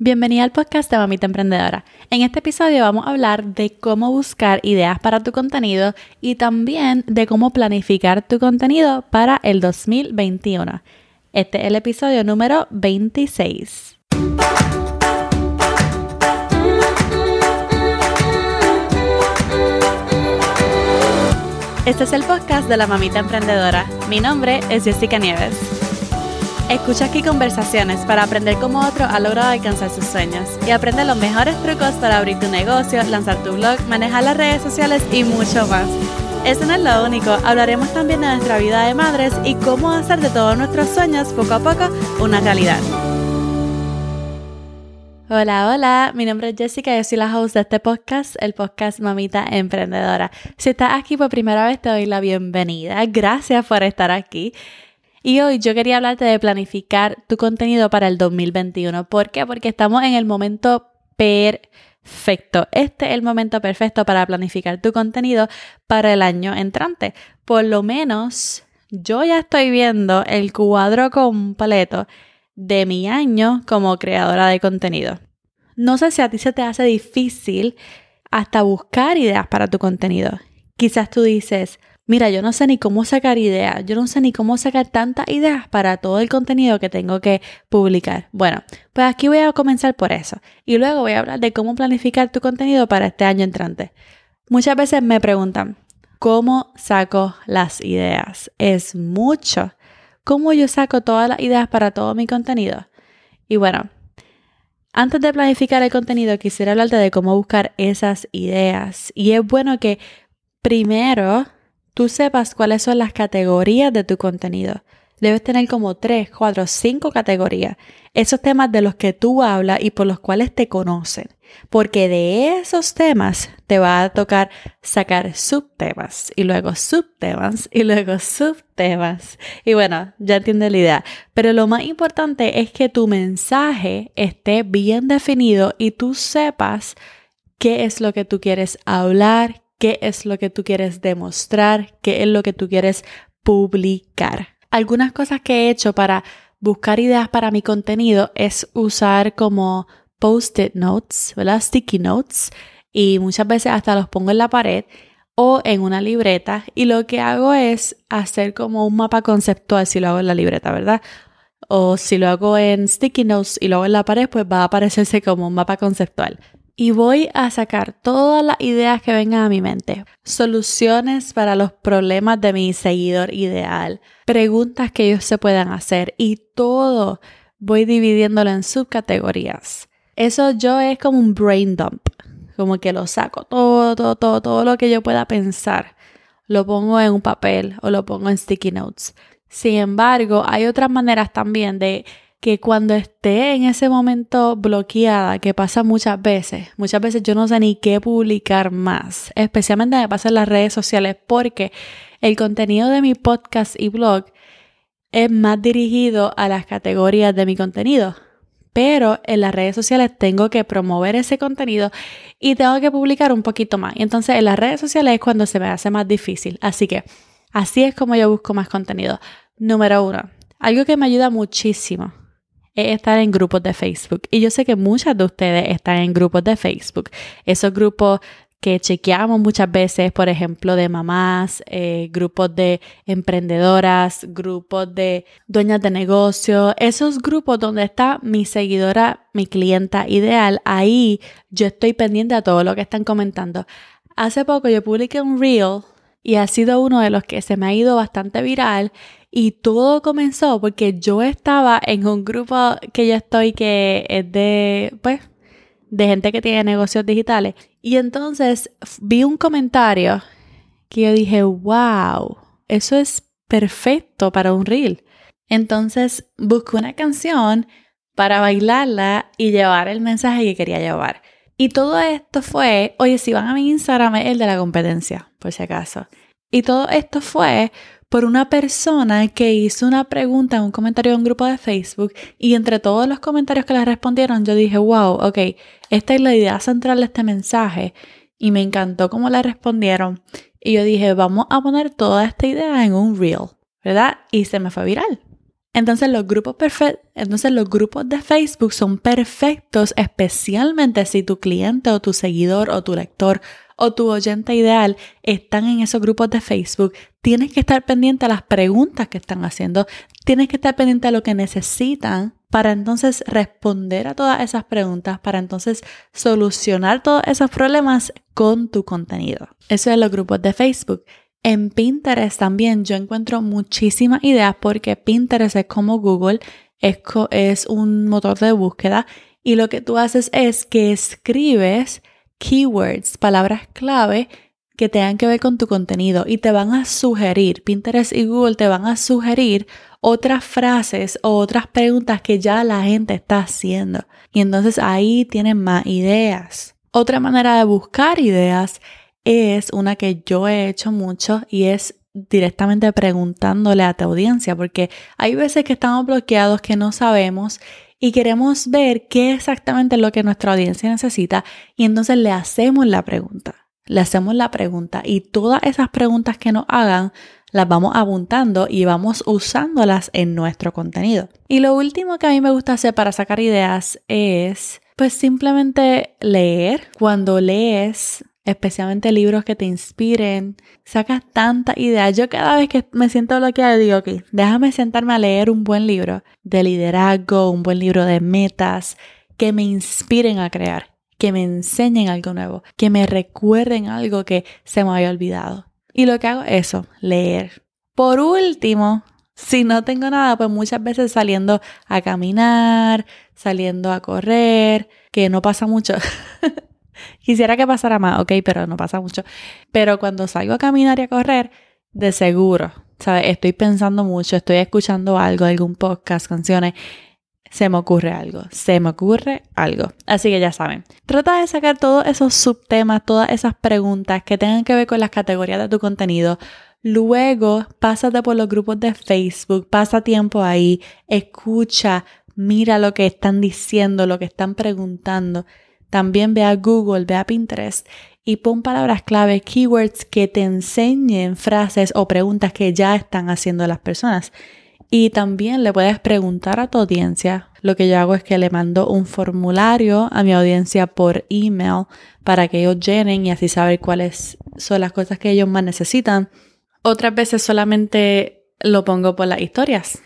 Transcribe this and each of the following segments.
Bienvenida al podcast de Mamita Emprendedora. En este episodio vamos a hablar de cómo buscar ideas para tu contenido y también de cómo planificar tu contenido para el 2021. Este es el episodio número 26. Este es el podcast de la Mamita Emprendedora. Mi nombre es Jessica Nieves. Escucha aquí conversaciones para aprender cómo otro ha logrado alcanzar sus sueños y aprende los mejores trucos para abrir tu negocio, lanzar tu blog, manejar las redes sociales y mucho más. Eso no es lo único, hablaremos también de nuestra vida de madres y cómo hacer de todos nuestros sueños poco a poco una realidad. Hola, hola, mi nombre es Jessica, yo soy la host de este podcast, el podcast Mamita Emprendedora. Si estás aquí por primera vez, te doy la bienvenida. Gracias por estar aquí. Y hoy yo quería hablarte de planificar tu contenido para el 2021. ¿Por qué? Porque estamos en el momento perfecto. Este es el momento perfecto para planificar tu contenido para el año entrante. Por lo menos yo ya estoy viendo el cuadro completo de mi año como creadora de contenido. No sé si a ti se te hace difícil hasta buscar ideas para tu contenido. Quizás tú dices, Mira, yo no sé ni cómo sacar ideas, yo no sé ni cómo sacar tantas ideas para todo el contenido que tengo que publicar. Bueno, pues aquí voy a comenzar por eso y luego voy a hablar de cómo planificar tu contenido para este año entrante. Muchas veces me preguntan, ¿cómo saco las ideas? Es mucho. ¿Cómo yo saco todas las ideas para todo mi contenido? Y bueno, antes de planificar el contenido, quisiera hablarte de cómo buscar esas ideas. Y es bueno que primero tú sepas cuáles son las categorías de tu contenido. Debes tener como 3, 4, 5 categorías. Esos temas de los que tú hablas y por los cuales te conocen. Porque de esos temas te va a tocar sacar subtemas y luego subtemas y luego subtemas. Y bueno, ya entiendes la idea. Pero lo más importante es que tu mensaje esté bien definido y tú sepas qué es lo que tú quieres hablar, qué es lo que tú quieres demostrar, qué es lo que tú quieres publicar. Algunas cosas que he hecho para buscar ideas para mi contenido es usar como post-it notes, ¿verdad? Sticky notes. Y muchas veces hasta los pongo en la pared o en una libreta. Y lo que hago es hacer como un mapa conceptual si lo hago en la libreta, ¿verdad? O si lo hago en sticky notes y lo hago en la pared, pues va a aparecerse como un mapa conceptual y voy a sacar todas las ideas que vengan a mi mente, soluciones para los problemas de mi seguidor ideal, preguntas que ellos se puedan hacer y todo voy dividiéndolo en subcategorías. Eso yo es como un brain dump, como que lo saco todo, todo, todo, todo lo que yo pueda pensar, lo pongo en un papel o lo pongo en sticky notes. Sin embargo, hay otras maneras también de que cuando esté en ese momento bloqueada, que pasa muchas veces, muchas veces yo no sé ni qué publicar más, especialmente me pasa en las redes sociales porque el contenido de mi podcast y blog es más dirigido a las categorías de mi contenido. Pero en las redes sociales tengo que promover ese contenido y tengo que publicar un poquito más. Y entonces en las redes sociales es cuando se me hace más difícil. Así que así es como yo busco más contenido. Número uno, algo que me ayuda muchísimo es estar en grupos de Facebook. Y yo sé que muchas de ustedes están en grupos de Facebook. Esos grupos que chequeamos muchas veces, por ejemplo, de mamás, eh, grupos de emprendedoras, grupos de dueñas de negocio, esos grupos donde está mi seguidora, mi clienta ideal, ahí yo estoy pendiente a todo lo que están comentando. Hace poco yo publiqué un reel y ha sido uno de los que se me ha ido bastante viral y todo comenzó porque yo estaba en un grupo que yo estoy que es de, pues, de gente que tiene negocios digitales. Y entonces vi un comentario que yo dije, wow, eso es perfecto para un reel. Entonces busqué una canción para bailarla y llevar el mensaje que quería llevar. Y todo esto fue, oye, si van a mi Instagram es el de la competencia, por si acaso. Y todo esto fue por una persona que hizo una pregunta en un comentario de un grupo de Facebook y entre todos los comentarios que le respondieron yo dije, wow, ok, esta es la idea central de este mensaje y me encantó cómo le respondieron y yo dije, vamos a poner toda esta idea en un reel, ¿verdad? Y se me fue viral. Entonces los, grupos de Facebook son perfectos especialmente si tu cliente o tu seguidor o tu lector o tu oyente ideal están en esos grupos de Facebook. Tienes que estar pendiente a las preguntas que están haciendo. Tienes que estar pendiente a lo que necesitan para entonces responder a todas esas preguntas, para entonces solucionar todos esos problemas con tu contenido. Eso es los grupos de Facebook. En Pinterest también yo encuentro muchísimas ideas porque Pinterest es como Google, es, es un motor de búsqueda y lo que tú haces es que escribes keywords, palabras clave que tengan que ver con tu contenido y te van a sugerir, Pinterest y Google te van a sugerir otras frases o otras preguntas que ya la gente está haciendo. Y entonces ahí tienen más ideas. Otra manera de buscar ideas es una que yo he hecho mucho y es directamente preguntándole a tu audiencia, porque hay veces que estamos bloqueados, que no sabemos y queremos ver qué exactamente es lo que nuestra audiencia necesita y entonces le hacemos la pregunta. Le hacemos la pregunta y todas esas preguntas que nos hagan las vamos apuntando y vamos usándolas en nuestro contenido. Y lo último que a mí me gusta hacer para sacar ideas es pues simplemente leer. Cuando lees, especialmente libros que te inspiren, sacas tantas ideas. Yo cada vez que me siento bloqueada digo, ok, déjame sentarme a leer un buen libro de liderazgo, un buen libro de metas, que me inspiren a crear, que me enseñen algo nuevo, que me recuerden algo que se me había olvidado. Y lo que hago es eso, leer. Por último, si no tengo nada, pues muchas veces saliendo a caminar, saliendo a correr, que no pasa mucho. Quisiera que pasara más, ok, pero no pasa mucho. Pero cuando salgo a caminar y a correr, de seguro, ¿sabes? Estoy pensando mucho, estoy escuchando algo, algún podcast, canciones. Se me ocurre algo, se me ocurre algo. Así que ya saben, trata de sacar todos esos subtemas, todas esas preguntas que tengan que ver con las categorías de tu contenido. Luego, pásate por los grupos de Facebook, pasa tiempo ahí, escucha, mira lo que están diciendo, lo que están preguntando también ve a Google, ve a Pinterest y pon palabras clave, keywords que te enseñen frases o preguntas que ya están haciendo las personas. Y también le puedes preguntar a tu audiencia. Lo que yo hago es que le mando un formulario a mi audiencia por email para que ellos llenen y así saber cuáles son las cosas que ellos más necesitan. Otras veces solamente lo pongo por las historias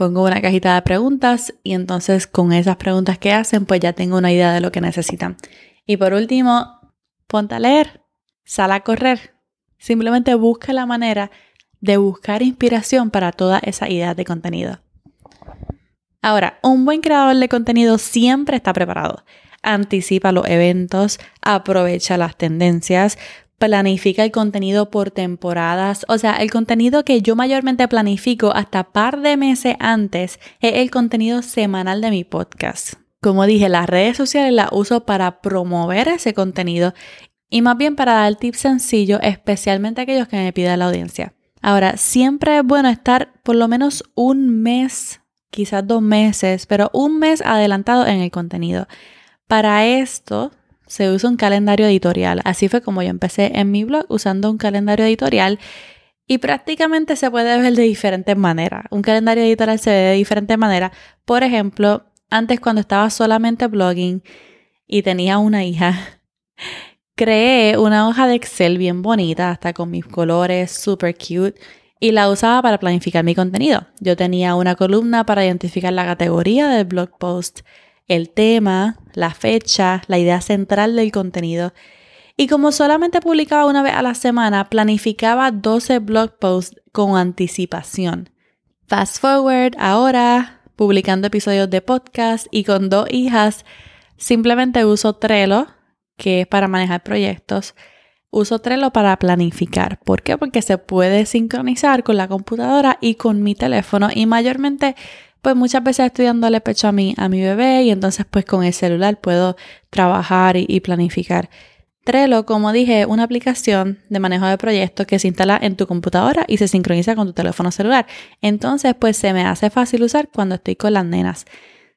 pongo una cajita de preguntas y entonces con esas preguntas que hacen, pues ya tengo una idea de lo que necesitan. Y por último, ponte a leer, sal a correr. Simplemente busca la manera de buscar inspiración para todas esas ideas de contenido. Ahora, un buen creador de contenido siempre está preparado. Anticipa los eventos, aprovecha las tendencias, planifica el contenido por temporadas. O sea, el contenido que yo mayormente planifico hasta par de meses antes es el contenido semanal de mi podcast. Como dije, las redes sociales las uso para promover ese contenido y más bien para dar tips sencillos, especialmente aquellos que me pida la audiencia. Ahora, siempre es bueno estar por lo menos un mes, quizás dos meses, pero un mes adelantado en el contenido. Para esto, se usa un calendario editorial. Así fue como yo empecé en mi blog usando un calendario editorial y prácticamente se puede ver de diferentes maneras. Un calendario editorial se ve de diferentes maneras. Por ejemplo, antes cuando estaba solamente blogging y tenía una hija, creé una hoja de Excel bien bonita, hasta con mis colores super cute, y la usaba para planificar mi contenido. Yo tenía una columna para identificar la categoría del blog post, el tema, la fecha, la idea central del contenido. Y como solamente publicaba una vez a la semana, planificaba 12 blog posts con anticipación. Fast forward, ahora, publicando episodios de podcast y con dos hijas, simplemente uso Trello, que es para manejar proyectos. Uso Trello para planificar. ¿Por qué? Porque se puede sincronizar con la computadora y con mi teléfono y mayormente pues muchas veces estoy dándole pecho a mi, a mi bebé y entonces pues con el celular puedo trabajar y, planificar. Trello, como dije, una aplicación de manejo de proyectos que se instala en tu computadora y se sincroniza con tu teléfono celular. Entonces, pues se me hace fácil usar cuando estoy con las nenas.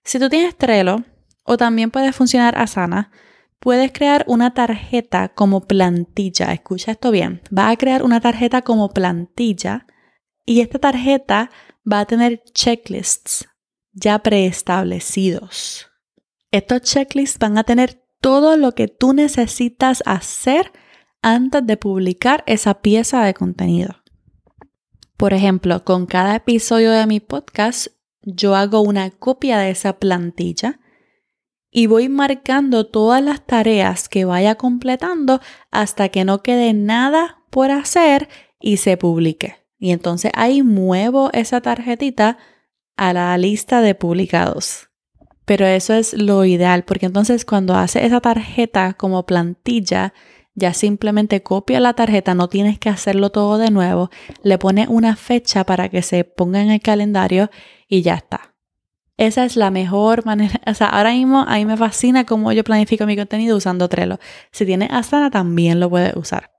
Si tú tienes Trello, o también puede funcionar Asana, puedes crear una tarjeta como plantilla. Escucha esto bien. Vas a crear una tarjeta como plantilla y esta tarjeta va a tener checklists ya preestablecidos. Estos checklists van a tener todo lo que tú necesitas hacer antes de publicar esa pieza de contenido. Por ejemplo, con cada episodio de mi podcast, yo hago una copia de esa plantilla y voy marcando todas las tareas que vaya completando hasta que no quede nada por hacer y se publique. Y entonces ahí muevo esa tarjetita a la lista de publicados. Pero eso es lo ideal, porque entonces cuando hace esa tarjeta como plantilla, ya simplemente copia la tarjeta, no tienes que hacerlo todo de nuevo, le pone una fecha para que se ponga en el calendario y ya está. Esa es la mejor manera. O sea, ahora mismo a mí me fascina cómo yo planifico mi contenido usando Trello. Si tienes Asana, también lo puedes usar.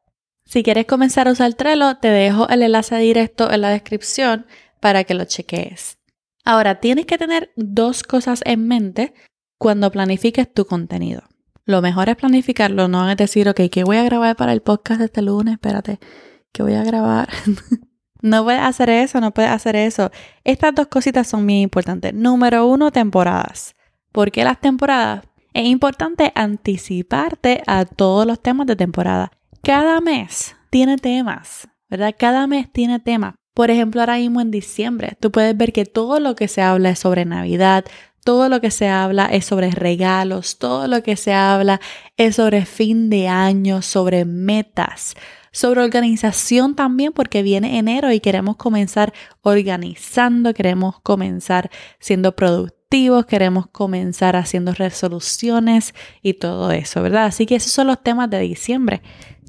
Si quieres comenzar a usar Trello, te dejo el enlace directo en la descripción para que lo cheques. Ahora, tienes que tener dos cosas en mente cuando planifiques tu contenido. Lo mejor es planificarlo, no es decir, ok, ¿qué voy a grabar para el podcast de este lunes? Espérate, ¿qué voy a grabar? no puedes hacer eso, no puedes hacer eso. Estas dos cositas son muy importantes. Número uno, temporadas. ¿Por qué las temporadas? Es importante anticiparte a todos los temas de temporada. Cada mes tiene temas, ¿verdad? Cada mes tiene temas. Por ejemplo, ahora mismo en diciembre, tú puedes ver que todo lo que se habla es sobre Navidad, todo lo que se habla es sobre regalos, todo lo que se habla es sobre fin de año, sobre metas, sobre organización también, porque viene enero y queremos comenzar organizando, queremos comenzar siendo productivos, queremos comenzar haciendo resoluciones y todo eso, ¿verdad? Así que esos son los temas de diciembre.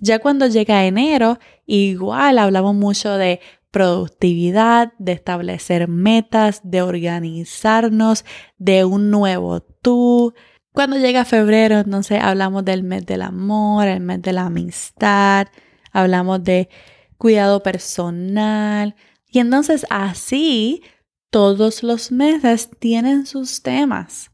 Ya cuando llega enero, igual hablamos mucho de productividad, de establecer metas, de organizarnos, de un nuevo tú. Cuando llega febrero, entonces hablamos del mes del amor, el mes de la amistad, hablamos de cuidado personal. Y entonces así todos los meses tienen sus temas.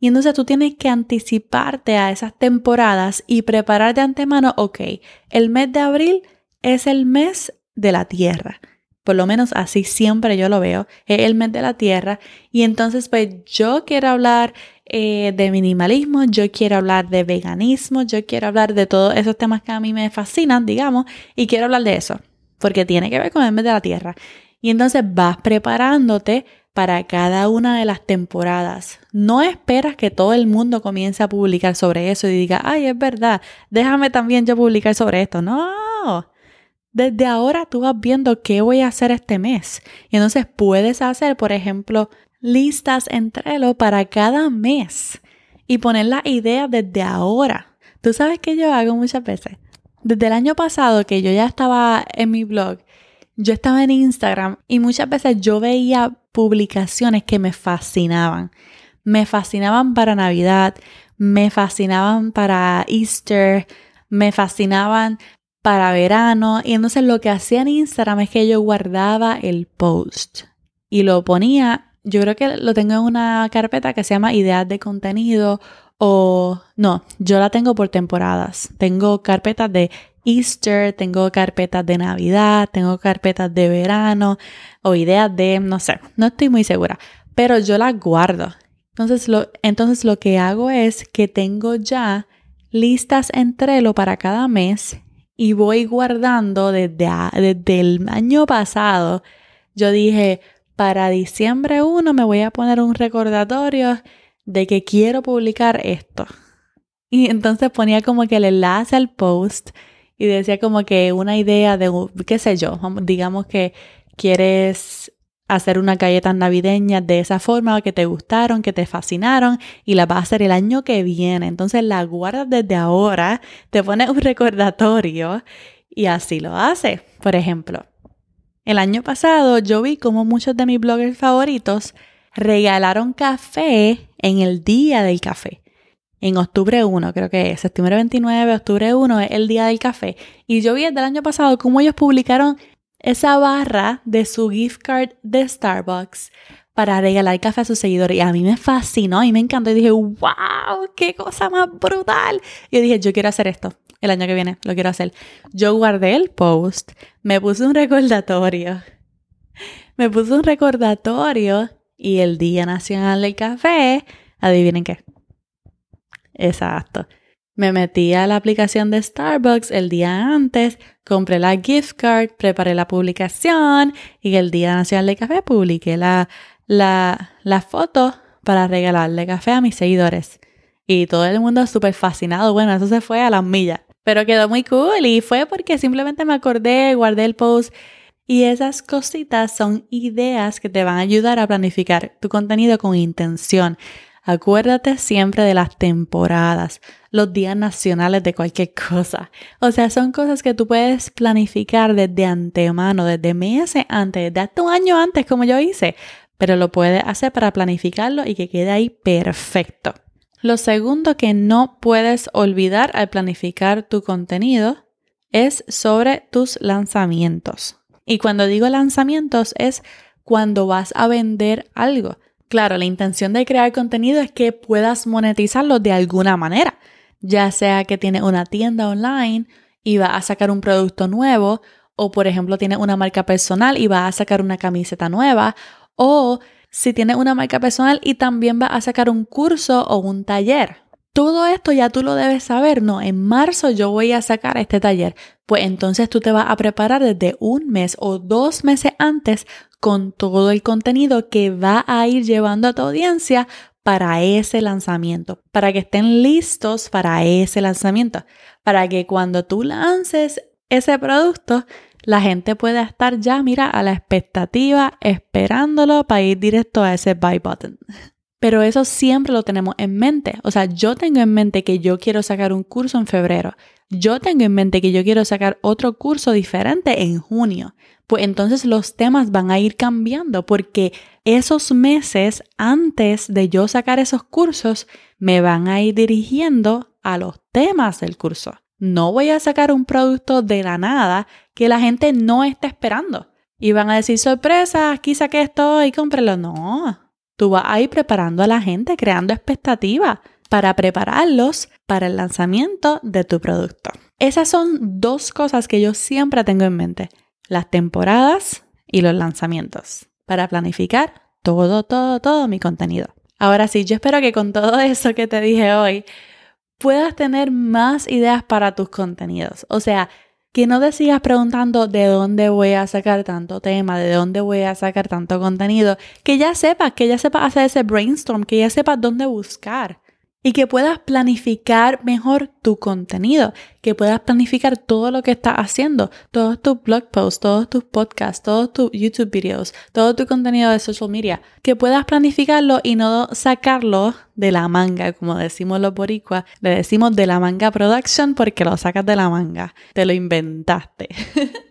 Y entonces tú tienes que anticiparte a esas temporadas y preparar de antemano, ok, el mes de abril es el mes de la tierra. Por lo menos así siempre yo lo veo, es el mes de la tierra. Y entonces pues yo quiero hablar eh, de minimalismo, yo quiero hablar de veganismo, yo quiero hablar de todos esos temas que a mí me fascinan, digamos, y quiero hablar de eso, porque tiene que ver con el mes de la tierra. Y entonces vas preparándote para cada una de las temporadas. No esperas que todo el mundo comience a publicar sobre eso y diga, ay, es verdad, déjame también yo publicar sobre esto. No, desde ahora tú vas viendo qué voy a hacer este mes. Y entonces puedes hacer, por ejemplo, listas en Trello para cada mes y poner la idea desde ahora. Tú sabes que yo hago muchas veces. Desde el año pasado que yo ya estaba en mi blog, yo estaba en Instagram y muchas veces yo veía publicaciones que me fascinaban. Me fascinaban para Navidad, me fascinaban para Easter, me fascinaban para verano. Y entonces lo que hacía en Instagram es que yo guardaba el post y lo ponía, yo creo que lo tengo en una carpeta que se llama ideas de contenido o no, yo la tengo por temporadas. Tengo carpetas de Easter, tengo carpetas de Navidad, tengo carpetas de verano o ideas de, no sé, no estoy muy segura, pero yo las guardo. Entonces lo, entonces lo que hago es que tengo ya listas en Trello para cada mes y voy guardando desde, desde el año pasado. Yo dije, para diciembre 1 me voy a poner un recordatorio de que quiero publicar esto. Y entonces ponía como que el enlace al post y decía como que una idea de, qué sé yo, digamos que quieres hacer una galleta navideña de esa forma que te gustaron, que te fascinaron y la vas a hacer el año que viene. Entonces la guardas desde ahora, te pones un recordatorio y así lo hace. Por ejemplo, el año pasado yo vi como muchos de mis bloggers favoritos regalaron café en el día del café en octubre 1, creo que es, septiembre 29, octubre 1 es el día del café. Y yo vi desde el año pasado cómo ellos publicaron esa barra de su gift card de Starbucks para regalar café a sus seguidores. Y a mí me fascinó y me encantó. Y dije, wow, qué cosa más brutal. Y yo dije, yo quiero hacer esto el año que viene, lo quiero hacer. Yo guardé el post, me puse un recordatorio me puse un recordatorio y el Día Nacional del Café, adivinen qué. Exacto. Me metí a la aplicación de Starbucks el día antes, compré la gift card, preparé la publicación y el Día Nacional del Café publiqué la, la, la foto para regalarle café a mis seguidores. Y todo el mundo súper fascinado. Bueno, eso se fue a las millas. Pero quedó muy cool y fue porque simplemente me acordé, guardé el post y esas cositas son ideas que te van a ayudar a planificar tu contenido con intención. Acuérdate siempre de las temporadas, los días nacionales de cualquier cosa. O sea, son cosas que tú puedes planificar desde antemano, desde meses antes, desde hasta un año antes, como yo hice. Pero lo puedes hacer para planificarlo y que quede ahí perfecto. Lo segundo que no puedes olvidar al planificar tu contenido es sobre tus lanzamientos. Y cuando digo lanzamientos es cuando vas a vender algo. Claro, la intención de crear contenido es que puedas monetizarlo de alguna manera, ya sea que tienes una tienda online y vas a sacar un producto nuevo, o por ejemplo tienes una marca personal y vas a sacar una camiseta nueva, o si tienes una marca personal y también vas a sacar un curso o un taller. Todo esto ya tú lo debes saber, ¿no? En marzo yo voy a sacar este taller. Pues entonces tú te vas a preparar desde un mes o dos meses antes con todo el contenido que va a ir llevando a tu audiencia para ese lanzamiento, para que estén listos para ese lanzamiento, para que cuando tú lances ese producto, la gente pueda estar ya, mira, a la expectativa, esperándolo para ir directo a ese buy button. Pero eso siempre lo tenemos en mente. O sea, yo tengo en mente que yo quiero sacar un curso en febrero. Yo tengo en mente que yo quiero sacar otro curso diferente en junio. Pues entonces los temas van a ir cambiando porque esos meses antes de yo sacar esos cursos me van a ir dirigiendo a los temas del curso. No voy a sacar un producto de la nada que la gente no está esperando. Y van a decir, sorpresa, aquí saqué esto y cómprelo. No, Tú vas a ir preparando a la gente, creando expectativas para prepararlos para el lanzamiento de tu producto. Esas son dos cosas que yo siempre tengo en mente, las temporadas y los lanzamientos, para planificar todo, todo, todo mi contenido. Ahora sí, yo espero que con todo eso que te dije hoy puedas tener más ideas para tus contenidos. O sea, que no te sigas preguntando de dónde voy a sacar tanto tema, de dónde voy a sacar tanto contenido, que ya sepas, que ya sepas hacer ese brainstorm, que ya sepas dónde buscar y que puedas planificar mejor tu contenido, que puedas planificar todo lo que estás haciendo, todos tus blog posts, todos tus podcasts, todos tus YouTube videos, todo tu contenido de social media, que puedas planificarlo y no sacarlo de la manga, como decimos los boricuas, le decimos de la manga production porque lo sacas de la manga, te lo inventaste.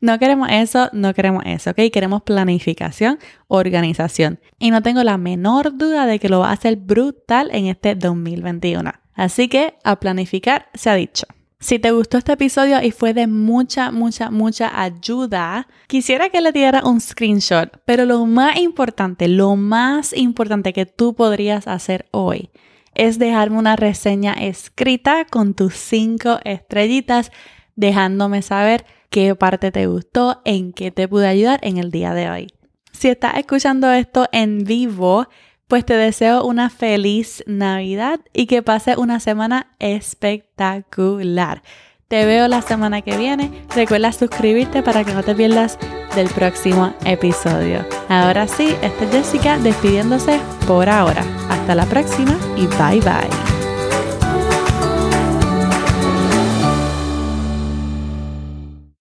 No queremos eso, no queremos eso, ¿ok? Queremos planificación, organización. Y no tengo la menor duda de que lo va a hacer brutal en este 2021. Así que a planificar se ha dicho. Si te gustó este episodio y fue de mucha, mucha, mucha ayuda, quisiera que le diera un screenshot, pero lo más importante, lo más importante que tú podrías hacer hoy es dejarme una reseña escrita con tus cinco estrellitas, dejándome saber qué parte te gustó, en qué te pude ayudar en el día de hoy. Si estás escuchando esto en vivo, pues te deseo una feliz Navidad y que pases una semana espectacular. Te veo la semana que viene. Recuerda suscribirte para que no te pierdas del próximo episodio. Ahora sí, esta es Jessica despidiéndose por ahora. Hasta la próxima y bye bye.